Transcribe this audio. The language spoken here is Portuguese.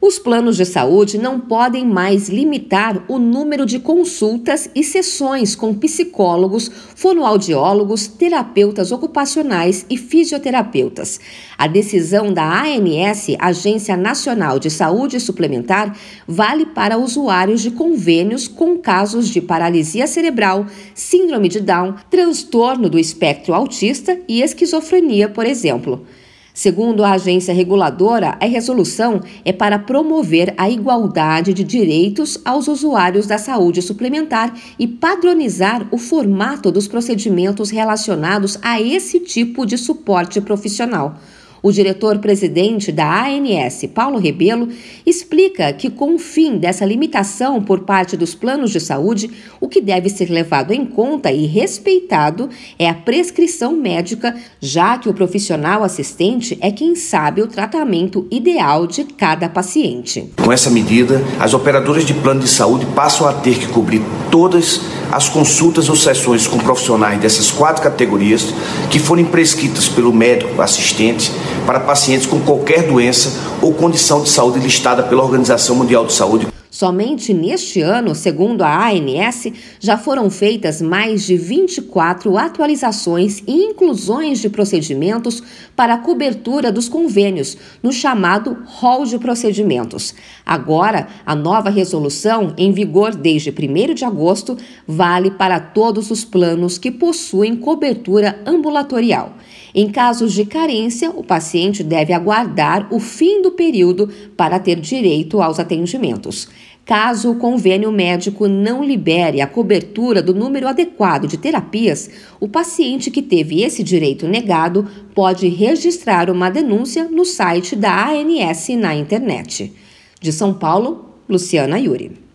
Os planos de saúde não podem mais limitar o número de consultas e sessões com psicólogos, fonoaudiólogos, terapeutas ocupacionais e fisioterapeutas. A decisão da ANS, Agência Nacional de Saúde Suplementar, vale para usuários de convênios com casos de paralisia cerebral, síndrome de Down, transtorno do espectro autista e esquizofrenia, por exemplo. Segundo a agência reguladora, a resolução é para promover a igualdade de direitos aos usuários da saúde suplementar e padronizar o formato dos procedimentos relacionados a esse tipo de suporte profissional. O diretor-presidente da ANS, Paulo Rebelo, explica que, com o fim dessa limitação por parte dos planos de saúde, o que deve ser levado em conta e respeitado é a prescrição médica, já que o profissional assistente é quem sabe o tratamento ideal de cada paciente. Com essa medida, as operadoras de plano de saúde passam a ter que cobrir todas as consultas ou sessões com profissionais dessas quatro categorias que forem prescritas pelo médico assistente para pacientes com qualquer doença ou condição de saúde listada pela Organização Mundial de Saúde. Somente neste ano, segundo a ANS, já foram feitas mais de 24 atualizações e inclusões de procedimentos para a cobertura dos convênios, no chamado rol de procedimentos. Agora, a nova resolução, em vigor desde 1 de agosto, vale para todos os planos que possuem cobertura ambulatorial. Em casos de carência, o paciente deve aguardar o fim do período para ter direito aos atendimentos. Caso o convênio médico não libere a cobertura do número adequado de terapias, o paciente que teve esse direito negado pode registrar uma denúncia no site da ANS na internet. De São Paulo, Luciana Yuri.